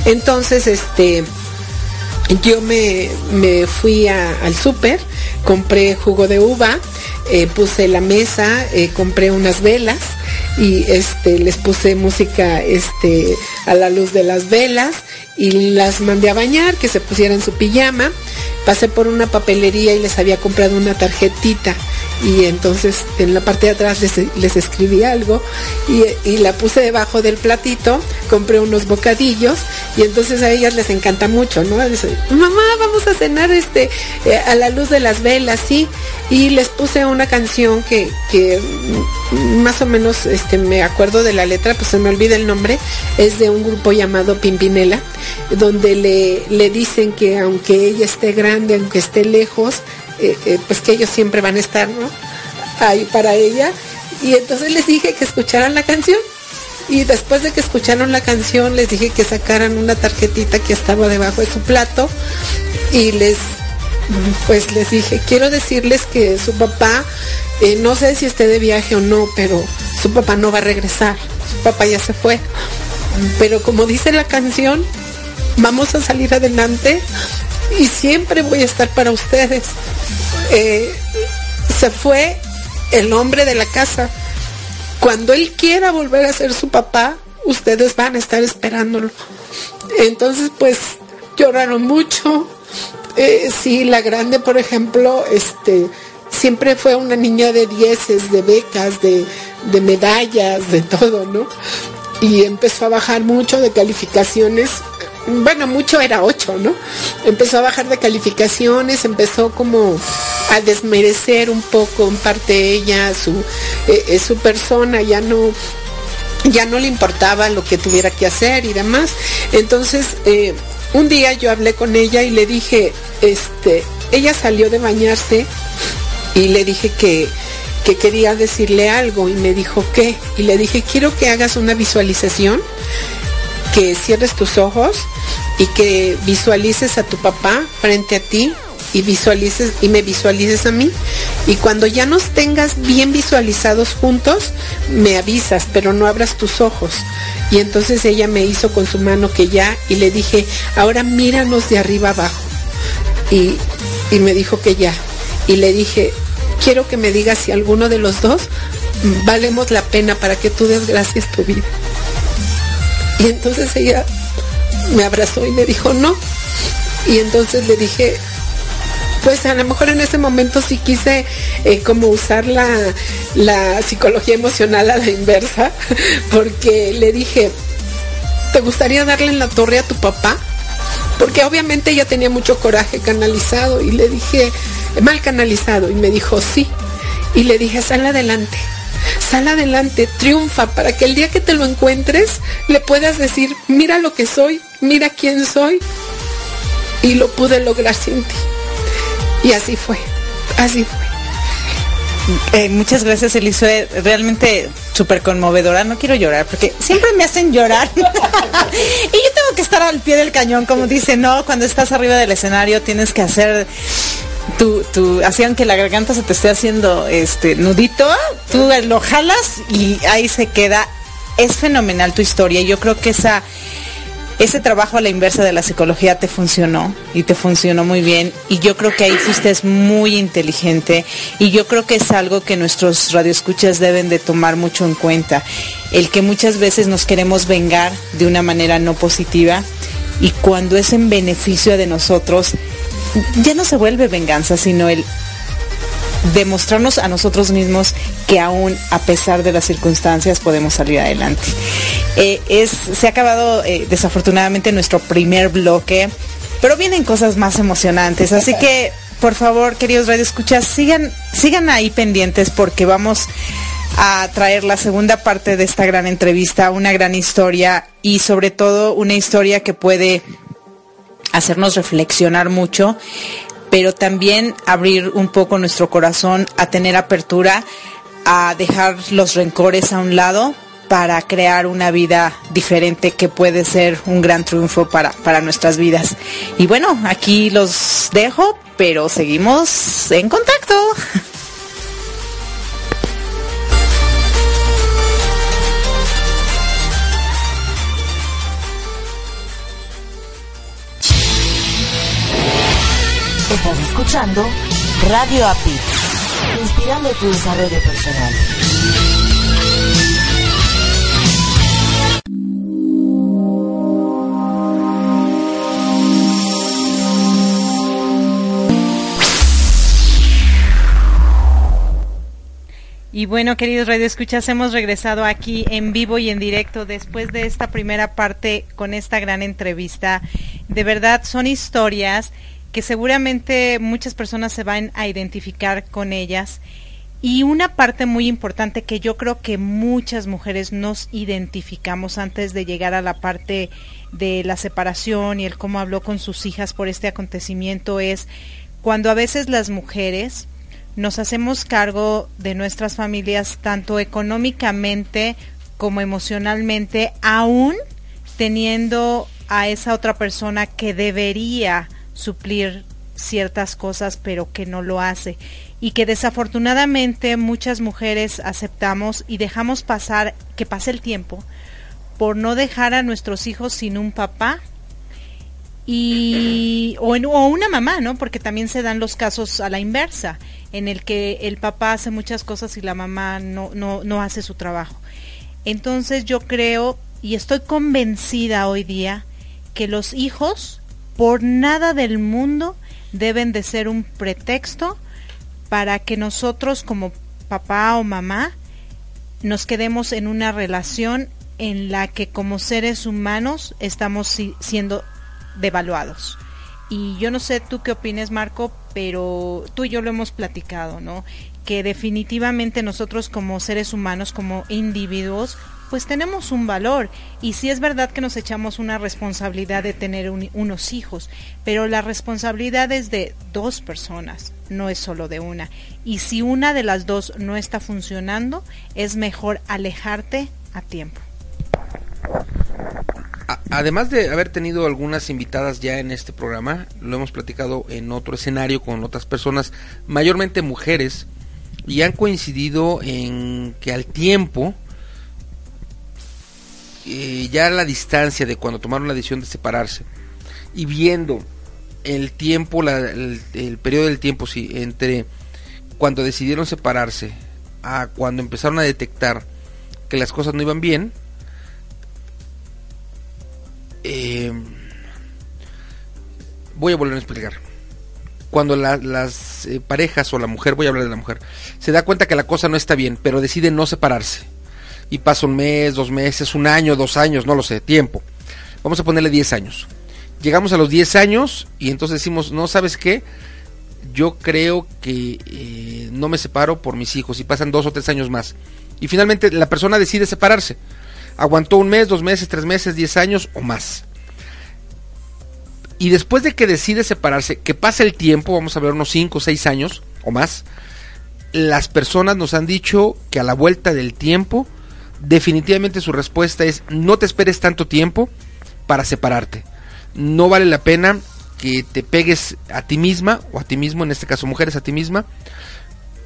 Entonces, este, yo me, fui al súper, compré jugo de uva, eh, puse la mesa, eh, compré unas velas y este, les puse música este, a la luz de las velas y las mandé a bañar, que se pusieran su pijama. Pasé por una papelería y les había comprado una tarjetita. Y entonces en la parte de atrás les, escribí algo y, la puse debajo del platito, compré unos bocadillos y entonces a ellas les encanta mucho, ¿no? mamá, vamos a cenar este eh, a la luz de las velas, sí, y les puse una canción que, que más o menos este, me acuerdo de la letra, pues se me olvida el nombre, es de un grupo llamado Pimpinela, donde le, le dicen que aunque ella esté grande, aunque esté lejos, eh, eh, pues que ellos siempre van a estar, ¿no? Ahí para ella. Y entonces les dije que escucharan la canción. Y después de que escucharon la canción, les dije que sacaran una tarjetita que estaba debajo de su plato. Y les, pues les dije, quiero decirles que su papá, eh, no sé si esté de viaje o no, pero su papá no va a regresar. Su papá ya se fue. Pero como dice la canción, vamos a salir adelante y siempre voy a estar para ustedes. Eh, se fue el hombre de la casa. Cuando él quiera volver a ser su papá, ustedes van a estar esperándolo. Entonces, pues, lloraron mucho. Eh, sí, la grande, por ejemplo, este, siempre fue una niña de dieces, de becas, de, de medallas, de todo, ¿no? Y empezó a bajar mucho de calificaciones bueno, mucho era 8, ¿no? Empezó a bajar de calificaciones, empezó como a desmerecer un poco en parte ella, su, eh, eh, su persona, ya no, ya no le importaba lo que tuviera que hacer y demás. Entonces, eh, un día yo hablé con ella y le dije, este, ella salió de bañarse y le dije que, que quería decirle algo y me dijo, ¿qué? Y le dije, quiero que hagas una visualización que cierres tus ojos y que visualices a tu papá frente a ti y visualices y me visualices a mí. Y cuando ya nos tengas bien visualizados juntos me avisas pero no abras tus ojos. Y entonces ella me hizo con su mano que ya y le dije ahora míranos de arriba abajo y, y me dijo que ya. Y le dije quiero que me digas si alguno de los dos valemos la pena para que tú desgracias tu vida y entonces ella me abrazó y me dijo no. Y entonces le dije, pues a lo mejor en ese momento sí quise eh, como usar la, la psicología emocional a la inversa, porque le dije, ¿te gustaría darle en la torre a tu papá? Porque obviamente ella tenía mucho coraje canalizado y le dije, mal canalizado, y me dijo, sí. Y le dije, sal adelante sal adelante, triunfa, para que el día que te lo encuentres le puedas decir, mira lo que soy, mira quién soy. Y lo pude lograr sin ti. Y así fue, así fue. Eh, muchas gracias, Elisue. Realmente súper conmovedora. No quiero llorar porque siempre me hacen llorar. y yo tengo que estar al pie del cañón, como dice, no, cuando estás arriba del escenario tienes que hacer tú, tú, así aunque la garganta se te esté haciendo este nudito, tú lo jalas y ahí se queda. Es fenomenal tu historia. Yo creo que esa ese trabajo a la inversa de la psicología te funcionó y te funcionó muy bien y yo creo que ahí fuiste muy inteligente y yo creo que es algo que nuestros radioescuchas deben de tomar mucho en cuenta, el que muchas veces nos queremos vengar de una manera no positiva y cuando es en beneficio de nosotros, ya no se vuelve venganza, sino el demostrarnos a nosotros mismos que aún a pesar de las circunstancias podemos salir adelante. Eh, es, se ha acabado eh, desafortunadamente nuestro primer bloque, pero vienen cosas más emocionantes, así que por favor, queridos radioescuchas, sigan, sigan ahí pendientes porque vamos a traer la segunda parte de esta gran entrevista, una gran historia y sobre todo una historia que puede hacernos reflexionar mucho pero también abrir un poco nuestro corazón a tener apertura, a dejar los rencores a un lado para crear una vida diferente que puede ser un gran triunfo para, para nuestras vidas. Y bueno, aquí los dejo, pero seguimos en contacto. Estás escuchando Radio API, inspirando tu desarrollo personal. Y bueno, queridos radioescuchas, hemos regresado aquí en vivo y en directo después de esta primera parte con esta gran entrevista. De verdad, son historias que seguramente muchas personas se van a identificar con ellas. Y una parte muy importante que yo creo que muchas mujeres nos identificamos antes de llegar a la parte de la separación y el cómo habló con sus hijas por este acontecimiento es cuando a veces las mujeres nos hacemos cargo de nuestras familias tanto económicamente como emocionalmente, aún teniendo a esa otra persona que debería suplir ciertas cosas pero que no lo hace y que desafortunadamente muchas mujeres aceptamos y dejamos pasar que pase el tiempo por no dejar a nuestros hijos sin un papá y o, o una mamá, ¿no? Porque también se dan los casos a la inversa, en el que el papá hace muchas cosas y la mamá no, no, no hace su trabajo. Entonces yo creo y estoy convencida hoy día que los hijos por nada del mundo deben de ser un pretexto para que nosotros como papá o mamá nos quedemos en una relación en la que como seres humanos estamos siendo devaluados. Y yo no sé tú qué opines, Marco, pero tú y yo lo hemos platicado, ¿no? Que definitivamente nosotros como seres humanos, como individuos, pues tenemos un valor y sí es verdad que nos echamos una responsabilidad de tener unos hijos, pero la responsabilidad es de dos personas, no es solo de una. Y si una de las dos no está funcionando, es mejor alejarte a tiempo. Además de haber tenido algunas invitadas ya en este programa, lo hemos platicado en otro escenario con otras personas, mayormente mujeres, y han coincidido en que al tiempo, eh, ya la distancia de cuando tomaron la decisión de separarse y viendo el tiempo, el, periodo del tiempo, sí, entre cuando decidieron separarse a cuando empezaron a detectar que las cosas no iban bien, eh, voy a volver a explicar. Cuando las eh, parejas o la mujer, voy a hablar de la mujer, se da cuenta que la cosa no está bien, pero decide no separarse y pasa un mes, dos meses, un año, dos años, no lo sé, tiempo. Vamos a ponerle 10 años. Llegamos a los 10 años y entonces decimos, no sabes qué, yo creo que eh, no me separo por mis hijos y pasan dos o tres años más. Y finalmente la persona decide separarse. Aguantó un mes, dos meses, tres meses, diez años o más. Y después de que decide separarse, que pasa el tiempo, vamos a ver unos cinco o seis años o más, las personas nos han dicho que a la vuelta del tiempo definitivamente su respuesta es no te esperes tanto tiempo para separarte. No vale la pena que te pegues a ti misma o a ti mismo, en este caso mujeres a ti misma,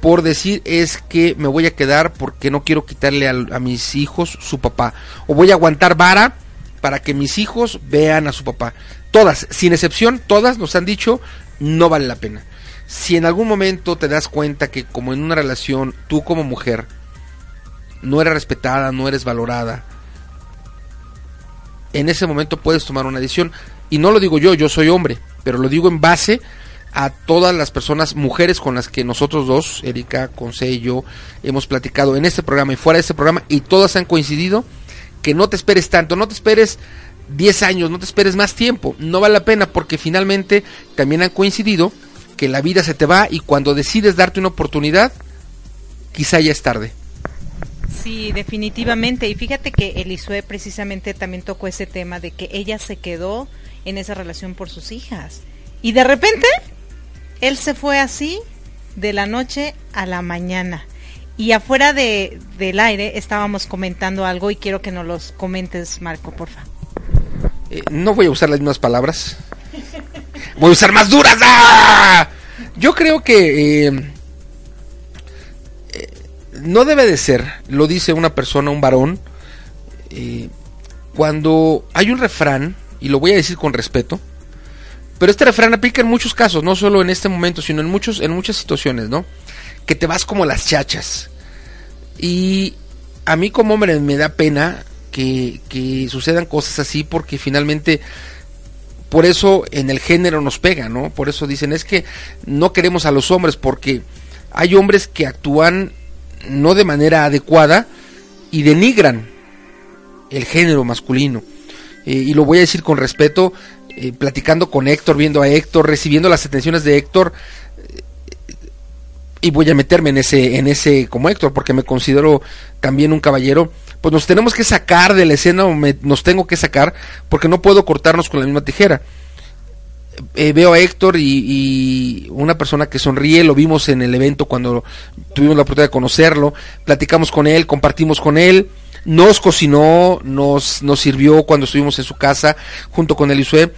por decir es que me voy a quedar porque no quiero quitarle a, mis hijos su papá. O voy a aguantar vara para que mis hijos vean a su papá. Todas, sin excepción, todas nos han dicho, no vale la pena. Si en algún momento te das cuenta que como en una relación, tú como mujer, no eres respetada, no eres valorada, en ese momento puedes tomar una decisión. Y no lo digo yo, yo soy hombre, pero lo digo en base a todas las personas, mujeres con las que nosotros dos, Erika, Conce y yo, hemos platicado en este programa y fuera de este programa, y todas han coincidido que no te esperes tanto, no te esperes 10 años, no te esperes más tiempo, no vale la pena porque finalmente también han coincidido que la vida se te va y cuando decides darte una oportunidad, quizá ya es tarde. Sí, definitivamente. Y fíjate que Elisue precisamente también tocó ese tema de que ella se quedó en esa relación por sus hijas. Y de repente, él se fue así de la noche a la mañana. Y afuera de, del aire estábamos comentando algo y quiero que nos los comentes, Marco, porfa. Eh, no voy a usar las mismas palabras. Voy a usar más duras. ¡Ah! Yo creo que eh, no debe de ser, lo dice una persona, un varón, cuando hay un refrán, y lo voy a decir con respeto, pero este refrán aplica en muchos casos, no solo en este momento, sino en, muchos, en muchas situaciones, ¿no? Que te vas como las chachas. Y a mí como hombre me da pena que, que sucedan cosas así porque finalmente por eso en el género nos pega, ¿no? Por eso dicen es que no queremos a los hombres porque hay hombres que actúan no de manera adecuada y denigran el género masculino. Eh, y lo voy a decir con respeto, eh, platicando con Héctor, viendo a Héctor, recibiendo las atenciones de Héctor, y voy a meterme en ese, en ese como Héctor, porque me considero también un caballero, pues nos tenemos que sacar de la escena, o nos tengo que sacar, porque no puedo cortarnos con la misma tijera. Eh, veo a Héctor y, una persona que sonríe, lo vimos en el evento cuando tuvimos la oportunidad de conocerlo, platicamos con él, compartimos con él, nos cocinó, nos, nos sirvió cuando estuvimos en su casa junto con Elisue,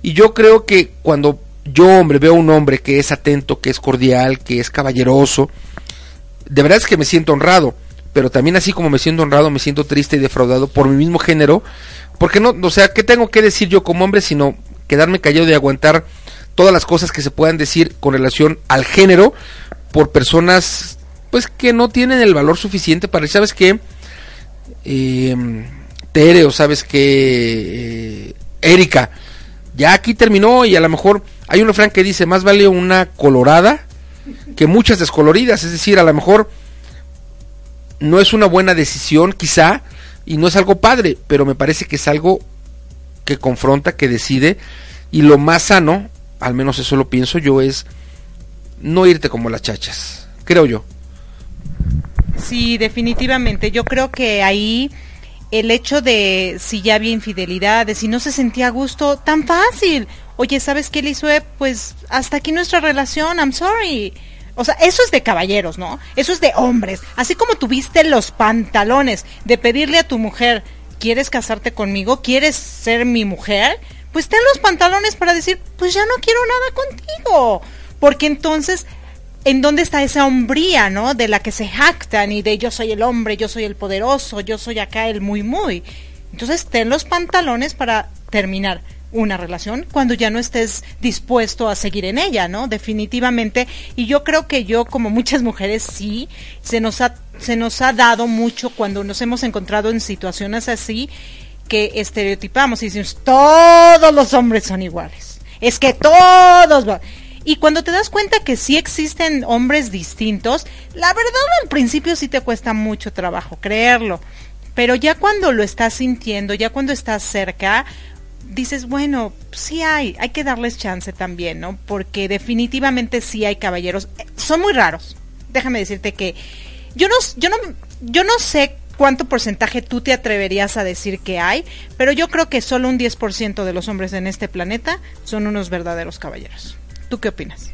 y yo creo que cuando yo, hombre, veo a un hombre que es atento, que es cordial, que es caballeroso, de verdad es que me siento honrado, pero también así como me siento honrado, me siento triste y defraudado por mi mismo género, porque no, o sea, ¿qué tengo que decir yo como hombre sino quedarme callado y aguantar todas las cosas que se puedan decir con relación al género por personas pues que no tienen el valor suficiente para, ¿sabes qué? Eh, Tere o sabes que eh, Erika, ya aquí terminó y a lo mejor hay un refrán que dice, más vale una colorada que muchas descoloridas, es decir, a lo mejor no es una buena decisión quizá y no es algo padre, pero me parece que es algo que confronta, que decide y lo más sano, al menos eso lo pienso yo, es no irte como las chachas, creo yo. Sí, definitivamente. Yo creo que ahí el hecho de si ya había infidelidad, de si no se sentía a gusto, tan fácil oye, ¿sabes qué, Lisue? Pues hasta aquí nuestra relación, I'm sorry. O sea, eso es de caballeros, ¿no? Eso es de hombres. Así como tuviste los pantalones de pedirle a tu mujer, ¿quieres casarte conmigo? ¿Quieres ser mi mujer? Pues ten los pantalones para decir, pues ya no quiero nada contigo. Porque entonces, ¿en dónde está esa hombría, no? De la que se jactan y de yo soy el hombre, yo soy el poderoso, yo soy acá el muy muy. Entonces, ten los pantalones para terminar una relación cuando ya no estés dispuesto a seguir en ella, ¿no? Definitivamente. Y yo creo que yo, como muchas mujeres, sí, se nos ha, se nos ha dado mucho cuando nos hemos encontrado en situaciones así que estereotipamos y decimos, todos los hombres son iguales. Es que todos... Y cuando te das cuenta que sí existen hombres distintos, la verdad al principio sí te cuesta mucho trabajo creerlo. Pero ya cuando lo estás sintiendo, ya cuando estás cerca, dices, bueno, sí hay, hay que darles chance también, ¿no? Porque definitivamente sí hay caballeros, eh, son muy raros. Déjame decirte que yo no, yo no, yo no sé cuánto porcentaje tú te atreverías a decir que hay, pero yo creo que solo un 10% de los hombres en este planeta son unos verdaderos caballeros. ¿Tú qué opinas?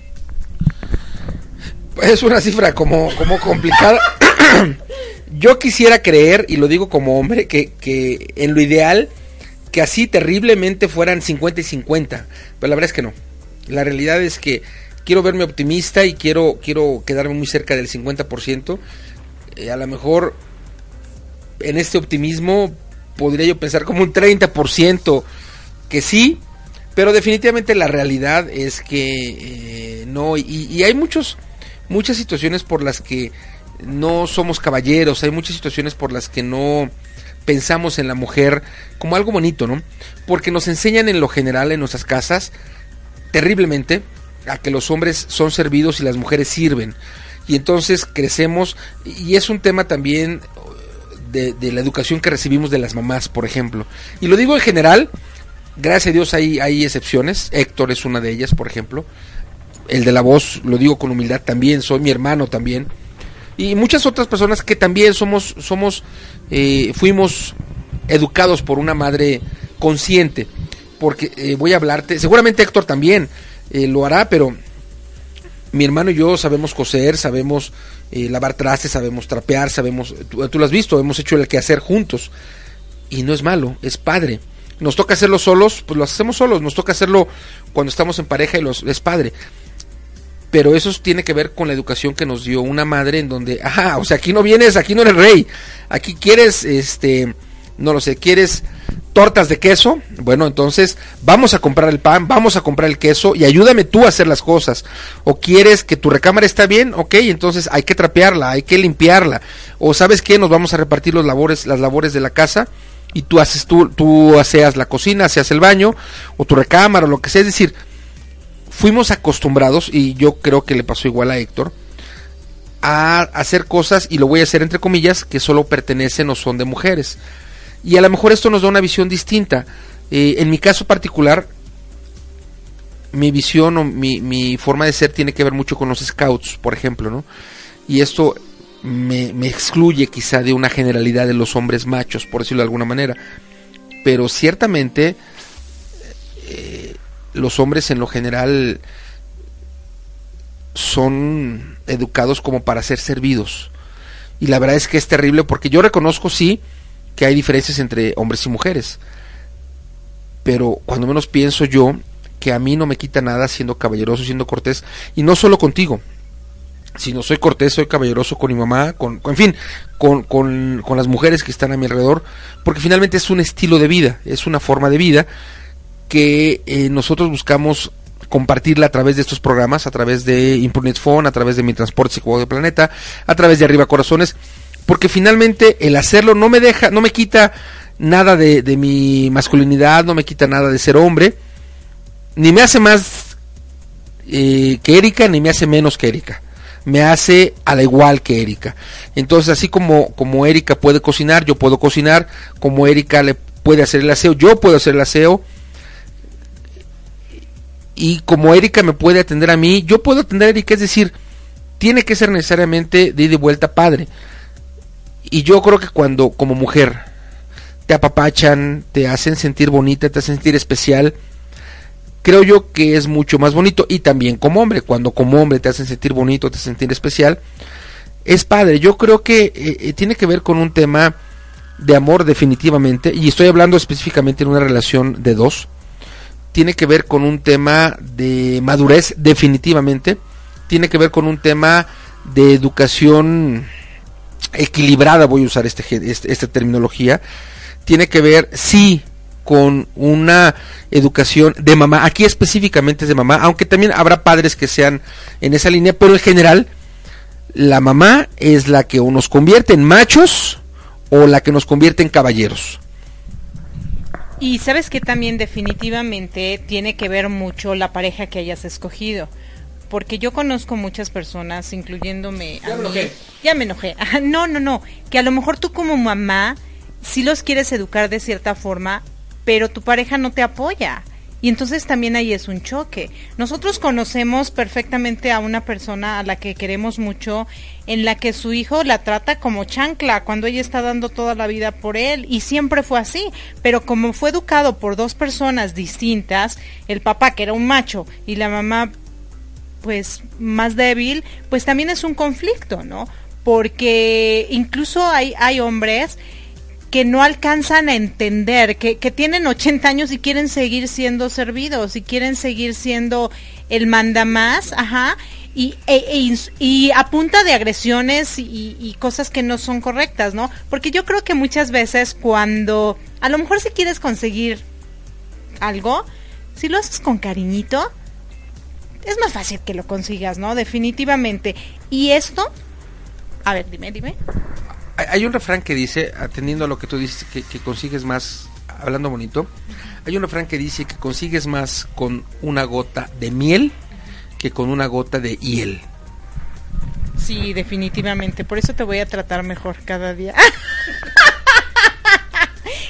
Es una cifra como, como complicada. yo quisiera creer, y lo digo como hombre, que, que en lo ideal que así terriblemente fueran 50 y 50, pero la verdad es que no. La realidad es que quiero verme optimista y quiero, quiero quedarme muy cerca del 50%. Eh, a lo mejor en este optimismo podría yo pensar como un 30% que sí, pero definitivamente la realidad es que eh, no, y, hay muchos, muchas situaciones por las que no somos caballeros, hay muchas situaciones por las que no pensamos en la mujer como algo bonito, ¿no? Porque nos enseñan en lo general en nuestras casas terriblemente a que los hombres son servidos y las mujeres sirven. Y entonces crecemos, y es un tema también de, de, la educación que recibimos de las mamás, por ejemplo. Y lo digo en general, Gracias a Dios hay, hay excepciones. Héctor es una de ellas, por ejemplo. El de la voz, lo digo con humildad también, soy mi hermano también. Y muchas otras personas que también somos, somos, eh, fuimos educados por una madre consciente. Porque eh, voy a hablarte, seguramente Héctor también eh, lo hará, pero mi hermano y yo sabemos coser, sabemos lavar trastes, sabemos trapear, sabemos, tú, tú, lo has visto, hemos hecho el quehacer juntos. Y no es malo, es padre nos toca hacerlo solos, pues lo hacemos solos, nos toca hacerlo cuando estamos en pareja y los, es padre. Pero eso tiene que ver con la educación que nos dio una madre en donde, ajá, o sea, aquí no vienes, aquí no eres rey, aquí quieres, este, no lo sé, quieres tortas de queso, bueno, entonces vamos a comprar el pan, vamos a comprar el queso y ayúdame tú a hacer las cosas. O quieres que tu recámara está bien, ok, entonces hay que trapearla, hay que limpiarla. O sabes qué, nos vamos a repartir los labores, las labores de la casa y tú haces tú, tú haces la cocina, haces el baño o tu recámara o lo que sea, es decir, fuimos acostumbrados y yo creo que le pasó igual a Héctor a hacer cosas y lo voy a hacer entre comillas que solo pertenecen o son de mujeres. Y a lo mejor esto nos da una visión distinta. Eh, en mi caso particular, mi visión o mi, forma de ser tiene que ver mucho con los scouts, por ejemplo, ¿no? Y esto me, excluye quizá de una generalidad de los hombres machos, por decirlo de alguna manera. Pero ciertamente eh, los hombres en lo general son educados como para ser servidos. Y la verdad es que es terrible porque yo reconozco, sí, que hay diferencias entre hombres y mujeres. Pero cuando menos pienso yo que a mí no me quita nada siendo caballeroso, siendo cortés, y no solo contigo, si no soy cortés, soy caballeroso con mi mamá, con, en fin, con, con, con, las mujeres que están a mi alrededor, porque finalmente es un estilo de vida, es una forma de vida que eh, nosotros buscamos compartirla a través de estos programas, a través de Impunet Phone, a través de Mi Transporte Psicólogo de Planeta, a través de Arriba Corazones, porque finalmente el hacerlo no me deja, no me quita nada de, mi masculinidad, no me quita nada de ser hombre, ni me hace más eh, que Erika, ni me hace menos que Erika me hace a la igual que Erika. Entonces, así como, como Erika puede cocinar, yo puedo cocinar, como Erika le puede hacer el aseo, yo puedo hacer el aseo. Y como Erika me puede atender a mí, yo puedo atender a Erika, es decir, tiene que ser necesariamente de ida y vuelta padre. Y yo creo que cuando como mujer te apapachan, te hacen sentir bonita, te hacen sentir especial, creo yo que es mucho más bonito y también como hombre, cuando como hombre te hacen sentir bonito, te hacen sentir especial, es padre. Yo creo que eh, eh, tiene que ver con un tema de amor definitivamente y estoy hablando específicamente en una relación de dos. Tiene que ver con un tema de madurez definitivamente. Tiene que ver con un tema de educación equilibrada, voy a usar este, este esta terminología. Tiene que ver, sí, con una educación de mamá. Aquí específicamente es de mamá, aunque también habrá padres que sean en esa línea, pero en general la mamá es la que o nos convierte en machos o la que nos convierte en caballeros. Y sabes que también definitivamente tiene que ver mucho la pareja que hayas escogido. Porque yo conozco muchas personas, incluyéndome ya me enojé. Ya me enojé. No, no, no. Que a lo mejor tú como mamá, si los quieres educar de cierta forma, pero tu pareja no te apoya. Y entonces también ahí es un choque. Nosotros conocemos perfectamente a una persona a la que queremos mucho, en la que su hijo la trata como chancla, cuando ella está dando toda la vida por él, y siempre fue así. Pero como fue educado por dos personas distintas, el papá que era un macho y la mamá pues más débil, pues también es un conflicto, ¿no? Porque incluso hay, hay hombres que no alcanzan a entender, que, tienen 80 años y quieren seguir siendo servidos y quieren seguir siendo el mandamás, ajá, y, e, e y a punta de agresiones y, y, cosas que no son correctas, ¿no? Porque yo creo que muchas veces cuando A lo mejor si quieres conseguir algo, si lo haces con cariñito, es más fácil que lo consigas, ¿no? Definitivamente. Y esto, a ver, dime, dime. Hay un refrán que dice, atendiendo a lo que tú dices, que, consigues más, hablando bonito, hay un refrán que dice que consigues más con una gota de miel que con una gota de hiel. Sí, definitivamente. Por eso te voy a tratar mejor cada día.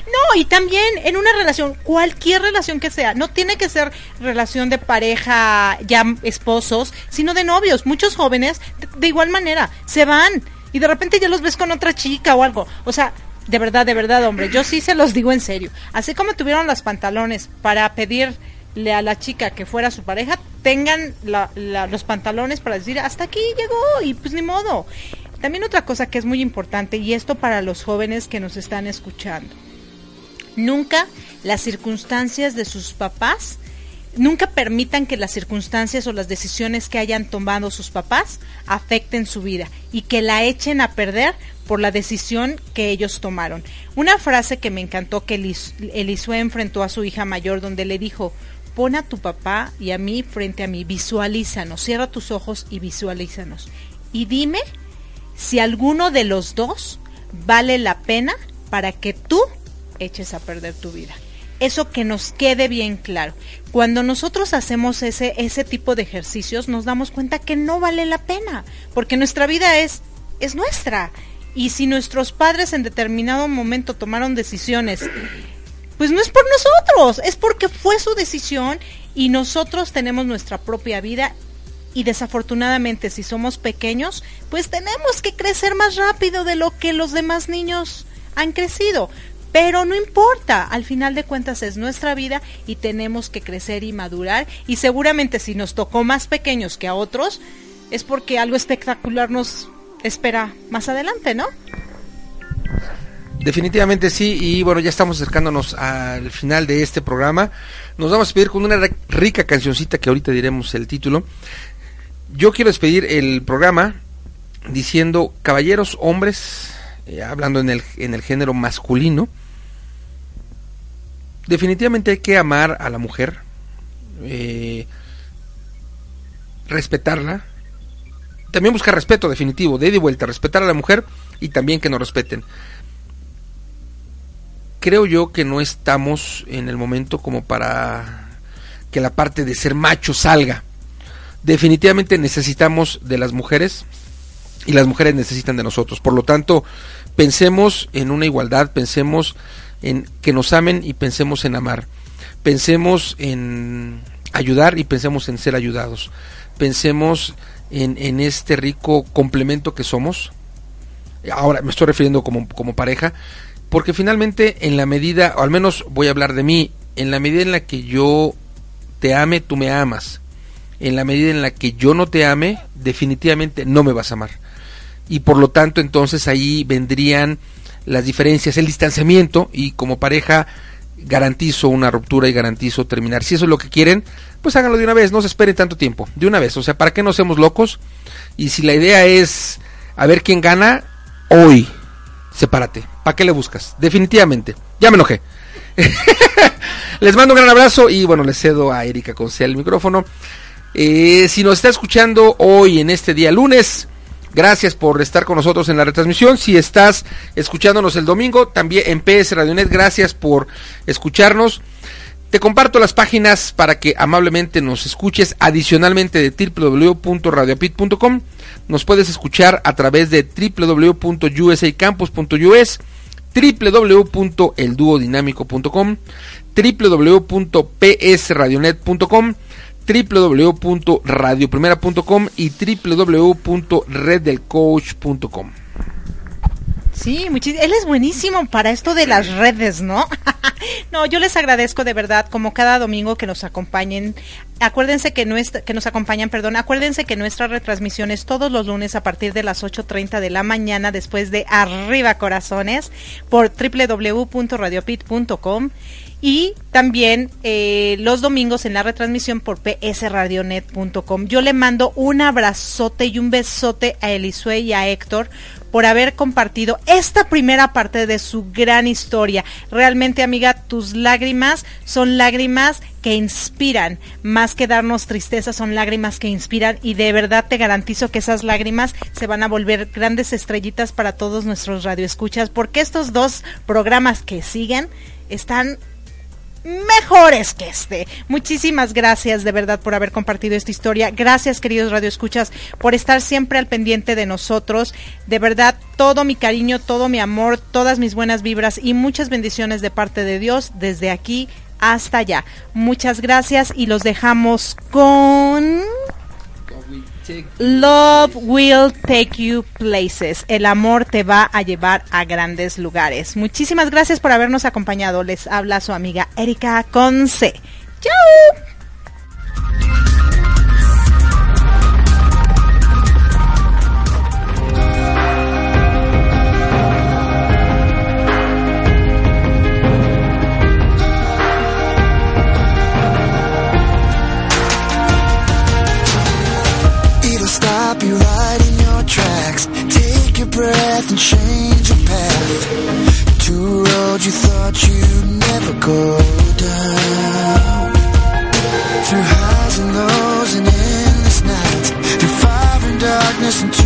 No, y también en una relación, cualquier relación que sea, no tiene que ser relación de pareja, ya esposos, sino de novios. Muchos jóvenes, de, igual manera, se van y de repente ya los ves con otra chica o algo. O sea, de verdad, de verdad, hombre, yo sí se los digo en serio. Así como tuvieron los pantalones para pedirle a la chica que fuera su pareja, tengan los pantalones para decir, hasta aquí llegó y pues ni modo. También otra cosa que es muy importante, y esto para los jóvenes que nos están escuchando. Nunca las circunstancias de sus papás, nunca permitan que las circunstancias o las decisiones que hayan tomado sus papás afecten su vida y que la echen a perder por la decisión que ellos tomaron. Una frase que me encantó que Elisue enfrentó a su hija mayor donde le dijo, pon a tu papá y a mí frente a mí, visualízanos, cierra tus ojos y visualízanos. Y dime si alguno de los dos vale la pena para que tú eches a perder tu vida. Eso que nos quede bien claro. Cuando nosotros hacemos ese, ese tipo de ejercicios, nos damos cuenta que no vale la pena, porque nuestra vida es, es nuestra. Y si nuestros padres en determinado momento tomaron decisiones, pues no es por nosotros, es porque fue su decisión y nosotros tenemos nuestra propia vida y desafortunadamente si somos pequeños, pues tenemos que crecer más rápido de lo que los demás niños han crecido. Pero no importa, al final de cuentas es nuestra vida y tenemos que crecer y madurar y seguramente si nos tocó más pequeños que a otros es porque algo espectacular nos espera más adelante, ¿no? Definitivamente sí, y bueno, ya estamos acercándonos al final de este programa. Nos vamos a despedir con una rica cancioncita que ahorita diremos el título. Yo quiero despedir el programa diciendo, caballeros, hombres, eh, hablando en el, en el género masculino, definitivamente hay que amar a la mujer, eh, respetarla, también buscar respeto definitivo, de ida y vuelta, respetar a la mujer y también que nos respeten. Creo yo que no estamos en el momento como para que la parte de ser macho salga. Definitivamente necesitamos de las mujeres y las mujeres necesitan de nosotros. Por lo tanto, pensemos en una igualdad, pensemos en que nos amen y pensemos en amar. Pensemos en ayudar y pensemos en ser ayudados. Pensemos en, este rico complemento que somos. Ahora me estoy refiriendo como, como pareja, porque finalmente en la medida, o al menos voy a hablar de mí, en la medida en la que yo te ame, tú me amas. En la medida en la que yo no te ame, definitivamente no me vas a amar. Y por lo tanto entonces ahí vendrían las diferencias, el distanciamiento y como pareja garantizo una ruptura y garantizo terminar. Si eso es lo que quieren, pues háganlo de una vez, no se esperen tanto tiempo, de una vez. O sea, ¿para qué no seamos locos? Y si la idea es a ver quién gana, hoy, sepárate. ¿Para qué le buscas? Definitivamente. Ya me enojé. les mando un gran abrazo y bueno, les cedo a Erika Concel el micrófono. Eh, si nos está escuchando hoy en este día lunes, Gracias por estar con nosotros en la retransmisión. Si estás escuchándonos el domingo, también en PS Radionet, gracias por escucharnos. Te comparto las páginas para que amablemente nos escuches adicionalmente de www.radiopit.com. Nos puedes escuchar a través de www.usacampus.us, www.elduodinamico.com, www.psradionet.com www.radioprimera.com y www.reddelcoach.com. Sí, él es buenísimo para esto de las redes, ¿no? no, yo les agradezco de verdad, como cada domingo que nos acompañen acuérdense que, nuestra, que nos acompañan, perdón, acuérdense que nuestra retransmisión es todos los lunes a partir de las 8.30 de la mañana después de Arriba Corazones por www.radiopit.com y también eh, los domingos en la retransmisión por psradionet.com. Yo le mando un abrazote y un besote a Elisue y a Héctor por haber compartido esta primera parte de su gran historia. Realmente, amiga, tus lágrimas son lágrimas que inspiran, más que darnos tristeza, son lágrimas que inspiran y de verdad te garantizo que esas lágrimas se van a volver grandes estrellitas para todos nuestros radioescuchas, porque estos dos programas que siguen están mejores que este. Muchísimas gracias de verdad por haber compartido esta historia. Gracias, queridos radioescuchas, por estar siempre al pendiente de nosotros. De verdad, todo mi cariño, todo mi amor, todas mis buenas vibras y muchas bendiciones de parte de Dios desde aquí hasta allá. Muchas gracias y los dejamos con Love will take you places. El amor te va a llevar a grandes lugares. Muchísimas gracias por habernos acompañado. Les habla su amiga Erika Conce. ¡Chao! You thought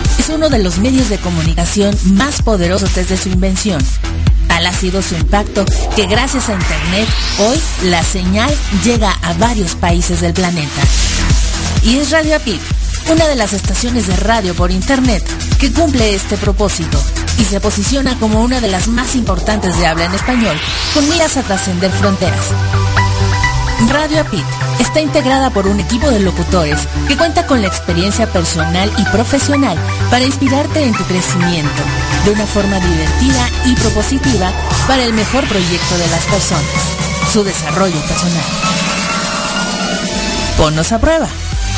es uno de los medios de comunicación más poderosos desde su invención Tal ha sido su impacto que gracias a Internet hoy la señal llega a varios países del planeta. Y es Radio Apit, una de las estaciones de radio por Internet que cumple este propósito y se posiciona como una de las más importantes de habla en español con miras a trascender fronteras. Radio Apit está integrada por un equipo de locutores que cuenta con la experiencia personal y profesional para inspirarte en tu crecimiento de una forma divertida y propositiva para el mejor proyecto de las personas, su desarrollo personal. Ponnos a prueba.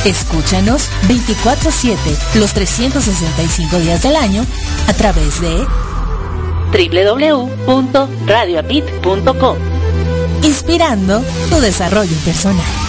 Escúchanos 24/7 los 365 días del año a través de www.radioapit.com inspirando tu desarrollo personal.